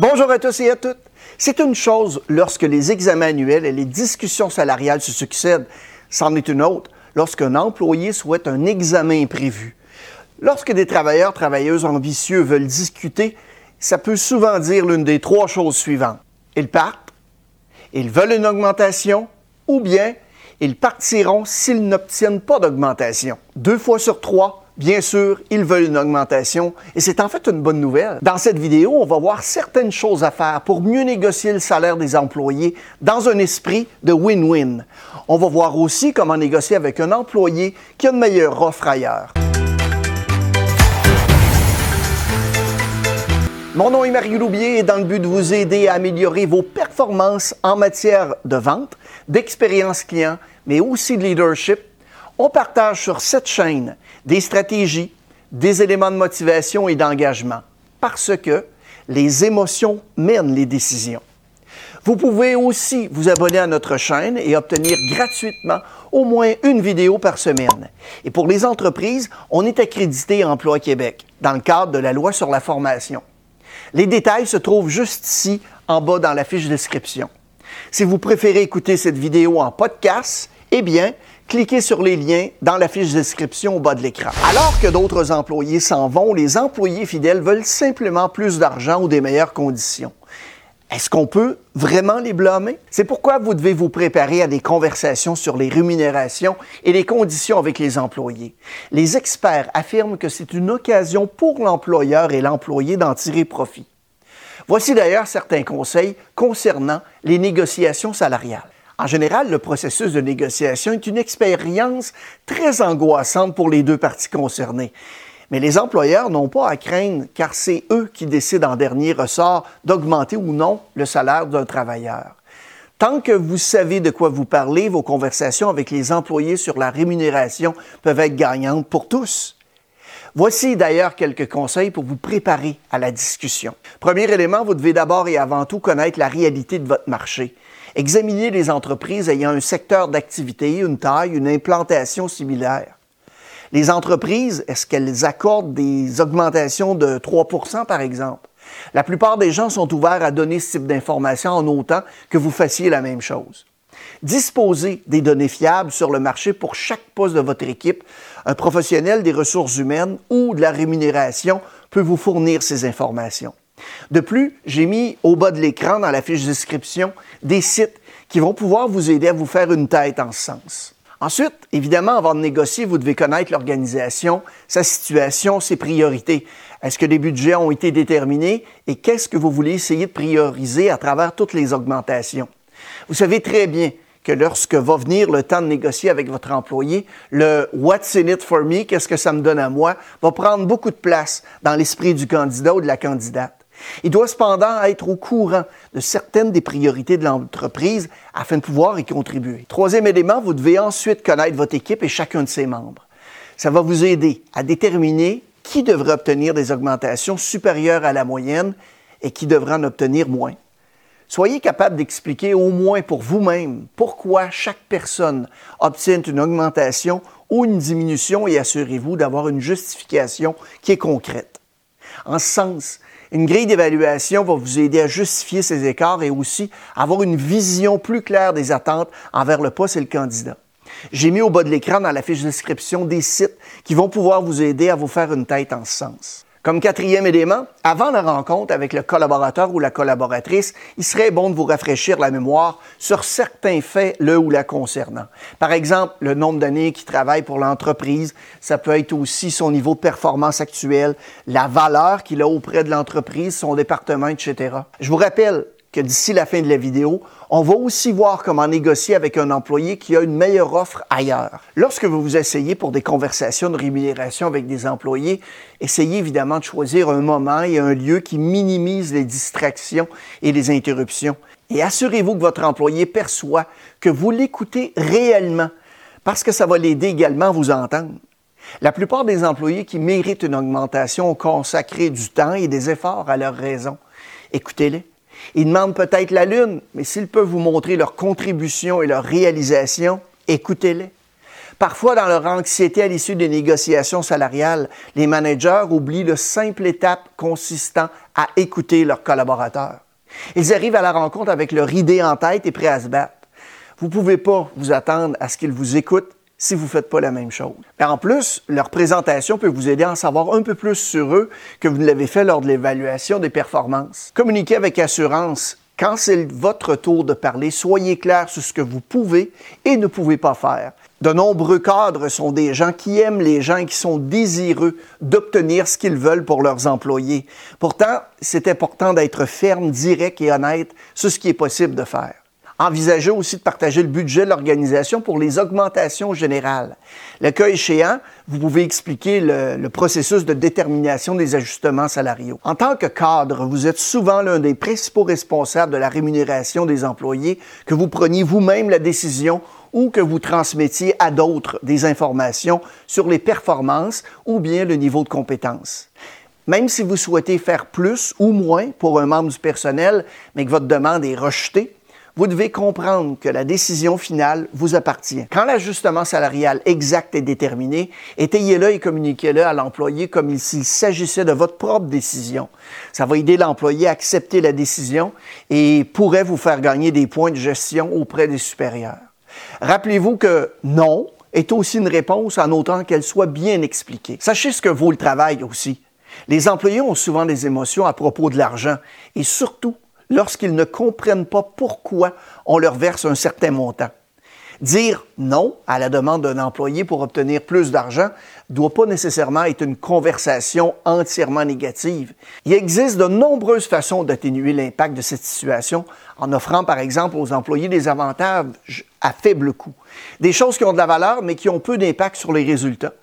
Bonjour à tous et à toutes. C'est une chose lorsque les examens annuels et les discussions salariales se succèdent. C'en est une autre lorsqu'un employé souhaite un examen prévu. Lorsque des travailleurs, travailleuses ambitieux veulent discuter, ça peut souvent dire l'une des trois choses suivantes. Ils partent, ils veulent une augmentation, ou bien ils partiront s'ils n'obtiennent pas d'augmentation. Deux fois sur trois, Bien sûr, ils veulent une augmentation et c'est en fait une bonne nouvelle. Dans cette vidéo, on va voir certaines choses à faire pour mieux négocier le salaire des employés dans un esprit de win-win. On va voir aussi comment négocier avec un employé qui a une meilleure offre ailleurs. Mon nom est Marie Loubier et dans le but de vous aider à améliorer vos performances en matière de vente, d'expérience client, mais aussi de leadership, on partage sur cette chaîne des stratégies, des éléments de motivation et d'engagement, parce que les émotions mènent les décisions. Vous pouvez aussi vous abonner à notre chaîne et obtenir gratuitement au moins une vidéo par semaine. Et pour les entreprises, on est accrédité à Emploi Québec dans le cadre de la loi sur la formation. Les détails se trouvent juste ici en bas dans la fiche description. Si vous préférez écouter cette vidéo en podcast, eh bien, cliquez sur les liens dans la fiche description au bas de l'écran. Alors que d'autres employés s'en vont, les employés fidèles veulent simplement plus d'argent ou des meilleures conditions. Est-ce qu'on peut vraiment les blâmer? C'est pourquoi vous devez vous préparer à des conversations sur les rémunérations et les conditions avec les employés. Les experts affirment que c'est une occasion pour l'employeur et l'employé d'en tirer profit. Voici d'ailleurs certains conseils concernant les négociations salariales. En général, le processus de négociation est une expérience très angoissante pour les deux parties concernées. Mais les employeurs n'ont pas à craindre car c'est eux qui décident en dernier ressort d'augmenter ou non le salaire d'un travailleur. Tant que vous savez de quoi vous parlez, vos conversations avec les employés sur la rémunération peuvent être gagnantes pour tous. Voici d'ailleurs quelques conseils pour vous préparer à la discussion. Premier élément, vous devez d'abord et avant tout connaître la réalité de votre marché. Examinez les entreprises ayant un secteur d'activité, une taille, une implantation similaire. Les entreprises, est-ce qu'elles accordent des augmentations de 3% par exemple? La plupart des gens sont ouverts à donner ce type d'informations en autant que vous fassiez la même chose. Disposez des données fiables sur le marché pour chaque poste de votre équipe. Un professionnel des ressources humaines ou de la rémunération peut vous fournir ces informations. De plus, j'ai mis au bas de l'écran dans la fiche description des sites qui vont pouvoir vous aider à vous faire une tête en ce sens. Ensuite, évidemment, avant de négocier, vous devez connaître l'organisation, sa situation, ses priorités. Est-ce que les budgets ont été déterminés et qu'est-ce que vous voulez essayer de prioriser à travers toutes les augmentations? Vous savez très bien que lorsque va venir le temps de négocier avec votre employé, le What's in it for me, qu'est-ce que ça me donne à moi, va prendre beaucoup de place dans l'esprit du candidat ou de la candidate. Il doit cependant être au courant de certaines des priorités de l'entreprise afin de pouvoir y contribuer. Troisième élément, vous devez ensuite connaître votre équipe et chacun de ses membres. Ça va vous aider à déterminer qui devrait obtenir des augmentations supérieures à la moyenne et qui devrait en obtenir moins. Soyez capable d'expliquer au moins pour vous-même pourquoi chaque personne obtient une augmentation ou une diminution et assurez-vous d'avoir une justification qui est concrète. En sens, une grille d'évaluation va vous aider à justifier ces écarts et aussi avoir une vision plus claire des attentes envers le poste et le candidat. J'ai mis au bas de l'écran dans la fiche de description des sites qui vont pouvoir vous aider à vous faire une tête en ce sens. Comme quatrième élément, avant la rencontre avec le collaborateur ou la collaboratrice, il serait bon de vous rafraîchir la mémoire sur certains faits le ou la concernant. Par exemple, le nombre d'années qu'il travaille pour l'entreprise, ça peut être aussi son niveau de performance actuel, la valeur qu'il a auprès de l'entreprise, son département, etc. Je vous rappelle que d'ici la fin de la vidéo, on va aussi voir comment négocier avec un employé qui a une meilleure offre ailleurs. Lorsque vous vous essayez pour des conversations de rémunération avec des employés, essayez évidemment de choisir un moment et un lieu qui minimise les distractions et les interruptions. Et assurez-vous que votre employé perçoit que vous l'écoutez réellement, parce que ça va l'aider également à vous entendre. La plupart des employés qui méritent une augmentation ont consacré du temps et des efforts à leur raison. Écoutez-les. Ils demandent peut-être la Lune, mais s'ils peuvent vous montrer leur contribution et leur réalisation, écoutez-les. Parfois, dans leur anxiété à l'issue des négociations salariales, les managers oublient le simple étape consistant à écouter leurs collaborateurs. Ils arrivent à la rencontre avec leur idée en tête et prêts à se battre. Vous ne pouvez pas vous attendre à ce qu'ils vous écoutent si vous ne faites pas la même chose. En plus, leur présentation peut vous aider à en savoir un peu plus sur eux que vous ne l'avez fait lors de l'évaluation des performances. Communiquez avec assurance. Quand c'est votre tour de parler, soyez clair sur ce que vous pouvez et ne pouvez pas faire. De nombreux cadres sont des gens qui aiment les gens qui sont désireux d'obtenir ce qu'ils veulent pour leurs employés. Pourtant, c'est important d'être ferme, direct et honnête sur ce qui est possible de faire. Envisagez aussi de partager le budget de l'organisation pour les augmentations générales. Le cas échéant, vous pouvez expliquer le, le, processus de détermination des ajustements salariaux. En tant que cadre, vous êtes souvent l'un des principaux responsables de la rémunération des employés, que vous preniez vous-même la décision ou que vous transmettiez à d'autres des informations sur les performances ou bien le niveau de compétence. Même si vous souhaitez faire plus ou moins pour un membre du personnel, mais que votre demande est rejetée, vous devez comprendre que la décision finale vous appartient. Quand l'ajustement salarial exact est déterminé, étayez-le et communiquez-le à l'employé comme s'il s'agissait de votre propre décision. Ça va aider l'employé à accepter la décision et pourrait vous faire gagner des points de gestion auprès des supérieurs. Rappelez-vous que non est aussi une réponse en autant qu'elle soit bien expliquée. Sachez ce que vaut le travail aussi. Les employés ont souvent des émotions à propos de l'argent et surtout lorsqu'ils ne comprennent pas pourquoi on leur verse un certain montant. Dire non à la demande d'un employé pour obtenir plus d'argent ne doit pas nécessairement être une conversation entièrement négative. Il existe de nombreuses façons d'atténuer l'impact de cette situation en offrant par exemple aux employés des avantages à faible coût. Des choses qui ont de la valeur mais qui ont peu d'impact sur les résultats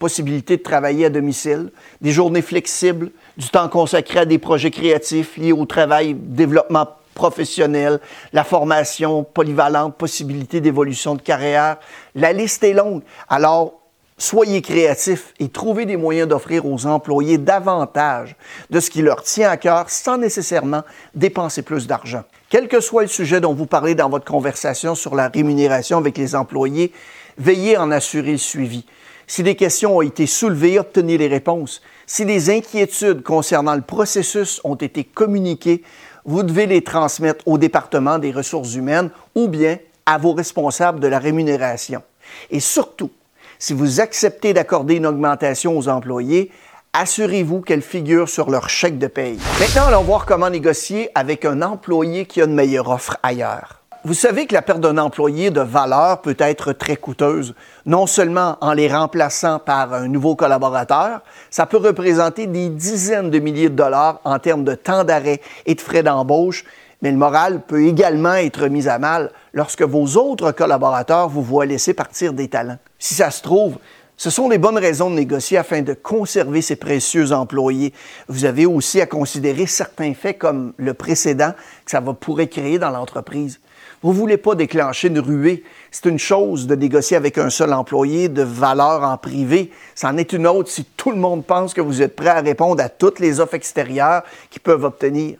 possibilité de travailler à domicile, des journées flexibles, du temps consacré à des projets créatifs liés au travail, développement professionnel, la formation polyvalente, possibilité d'évolution de carrière. La liste est longue. Alors, soyez créatifs et trouvez des moyens d'offrir aux employés davantage de ce qui leur tient à cœur sans nécessairement dépenser plus d'argent. Quel que soit le sujet dont vous parlez dans votre conversation sur la rémunération avec les employés, veillez à en assurer le suivi. Si des questions ont été soulevées, obtenez les réponses. Si des inquiétudes concernant le processus ont été communiquées, vous devez les transmettre au département des ressources humaines ou bien à vos responsables de la rémunération. Et surtout, si vous acceptez d'accorder une augmentation aux employés, assurez-vous qu'elle figure sur leur chèque de paye. Maintenant, allons voir comment négocier avec un employé qui a une meilleure offre ailleurs. Vous savez que la perte d'un employé de valeur peut être très coûteuse, non seulement en les remplaçant par un nouveau collaborateur, ça peut représenter des dizaines de milliers de dollars en termes de temps d'arrêt et de frais d'embauche, mais le moral peut également être mis à mal lorsque vos autres collaborateurs vous voient laisser partir des talents. Si ça se trouve, ce sont les bonnes raisons de négocier afin de conserver ces précieux employés. Vous avez aussi à considérer certains faits comme le précédent que ça va pourrait créer dans l'entreprise. Vous voulez pas déclencher une ruée. C'est une chose de négocier avec un seul employé de valeur en privé. C'en est une autre si tout le monde pense que vous êtes prêt à répondre à toutes les offres extérieures qu'ils peuvent obtenir.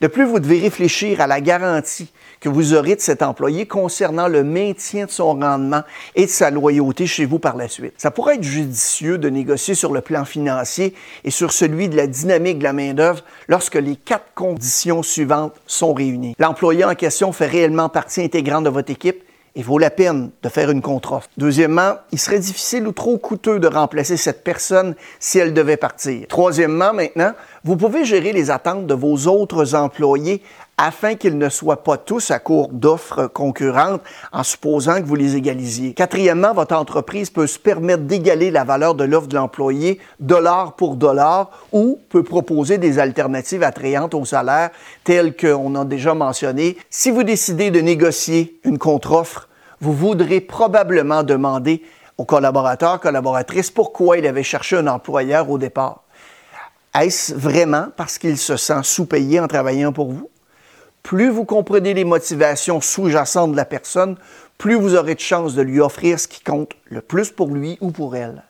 De plus, vous devez réfléchir à la garantie que vous aurez de cet employé concernant le maintien de son rendement et de sa loyauté chez vous par la suite. Ça pourrait être judicieux de négocier sur le plan financier et sur celui de la dynamique de la main-d'œuvre lorsque les quatre conditions suivantes sont réunies. L'employé en question fait réellement partie intégrante de votre équipe et vaut la peine de faire une contre-offre. Deuxièmement, il serait difficile ou trop coûteux de remplacer cette personne si elle devait partir. Troisièmement, maintenant, vous pouvez gérer les attentes de vos autres employés afin qu'ils ne soient pas tous à court d'offres concurrentes en supposant que vous les égalisiez. Quatrièmement, votre entreprise peut se permettre d'égaler la valeur de l'offre de l'employé dollar pour dollar ou peut proposer des alternatives attrayantes au salaire telles qu'on a déjà mentionné. Si vous décidez de négocier une contre-offre, vous voudrez probablement demander au collaborateur, collaboratrice, pourquoi il avait cherché un employeur au départ. Est-ce vraiment parce qu'il se sent sous-payé en travaillant pour vous? plus vous comprenez les motivations sous-jacentes de la personne, plus vous aurez de chances de lui offrir ce qui compte le plus pour lui ou pour elle.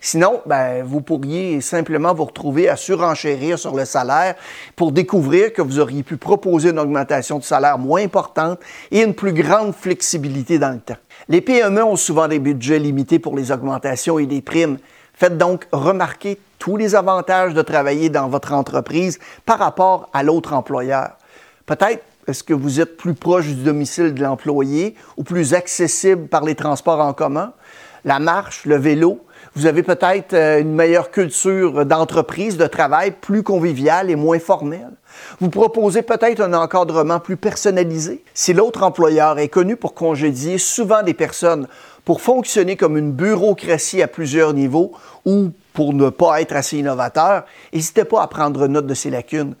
Sinon, ben, vous pourriez simplement vous retrouver à surenchérir sur le salaire pour découvrir que vous auriez pu proposer une augmentation de salaire moins importante et une plus grande flexibilité dans le temps. Les PME ont souvent des budgets limités pour les augmentations et les primes. Faites donc remarquer tous les avantages de travailler dans votre entreprise par rapport à l'autre employeur. Peut-être est-ce que vous êtes plus proche du domicile de l'employé ou plus accessible par les transports en commun? La marche, le vélo, vous avez peut-être euh, une meilleure culture d'entreprise, de travail, plus conviviale et moins formelle. Vous proposez peut-être un encadrement plus personnalisé. Si l'autre employeur est connu pour congédier souvent des personnes pour fonctionner comme une bureaucratie à plusieurs niveaux ou pour ne pas être assez innovateur, n'hésitez pas à prendre note de ces lacunes.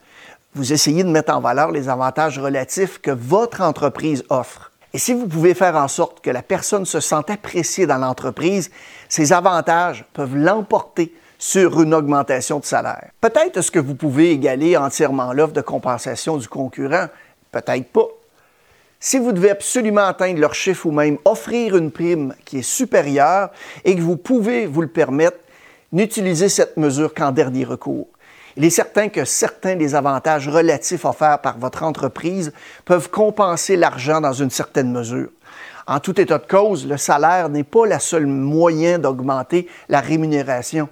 Vous essayez de mettre en valeur les avantages relatifs que votre entreprise offre. Et si vous pouvez faire en sorte que la personne se sente appréciée dans l'entreprise, ces avantages peuvent l'emporter sur une augmentation de salaire. Peut-être est-ce que vous pouvez égaler entièrement l'offre de compensation du concurrent, peut-être pas. Si vous devez absolument atteindre leur chiffre ou même offrir une prime qui est supérieure et que vous pouvez vous le permettre, n'utilisez cette mesure qu'en dernier recours. Il est certain que certains des avantages relatifs offerts par votre entreprise peuvent compenser l'argent dans une certaine mesure. En tout état de cause, le salaire n'est pas le seul moyen d'augmenter la rémunération.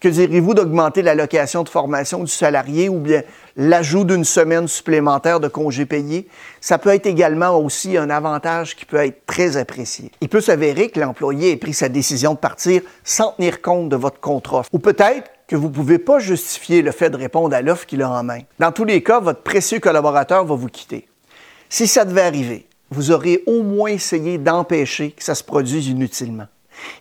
Que direz-vous d'augmenter l'allocation de formation du salarié ou bien l'ajout d'une semaine supplémentaire de congés payés? Ça peut être également aussi un avantage qui peut être très apprécié. Il peut s'avérer que l'employé ait pris sa décision de partir sans tenir compte de votre contrat. Ou peut-être que vous ne pouvez pas justifier le fait de répondre à l'offre qu'il a en main. Dans tous les cas, votre précieux collaborateur va vous quitter. Si ça devait arriver, vous aurez au moins essayé d'empêcher que ça se produise inutilement.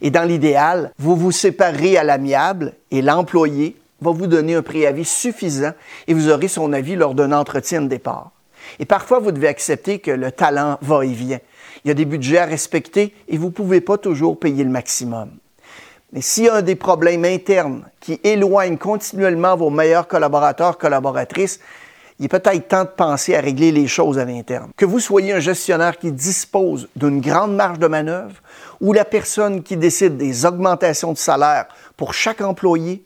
Et dans l'idéal, vous vous séparez à l'amiable et l'employé va vous donner un préavis suffisant et vous aurez son avis lors d'un entretien de départ. Et parfois, vous devez accepter que le talent va et vient. Il y a des budgets à respecter et vous ne pouvez pas toujours payer le maximum. Mais s'il y a un des problèmes internes qui éloigne continuellement vos meilleurs collaborateurs, collaboratrices, il est peut-être temps de penser à régler les choses à l'interne. Que vous soyez un gestionnaire qui dispose d'une grande marge de manœuvre ou la personne qui décide des augmentations de salaire pour chaque employé,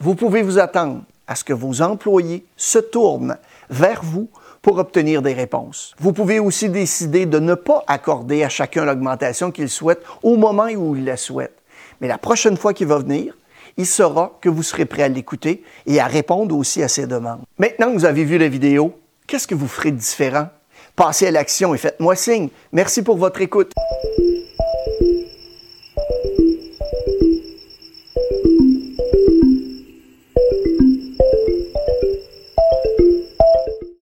vous pouvez vous attendre à ce que vos employés se tournent vers vous pour obtenir des réponses. Vous pouvez aussi décider de ne pas accorder à chacun l'augmentation qu'il souhaite au moment où il la souhaite. Mais la prochaine fois qu'il va venir, il saura que vous serez prêt à l'écouter et à répondre aussi à ses demandes. Maintenant que vous avez vu la vidéo, qu'est-ce que vous ferez de différent? Passez à l'action et faites-moi signe. Merci pour votre écoute.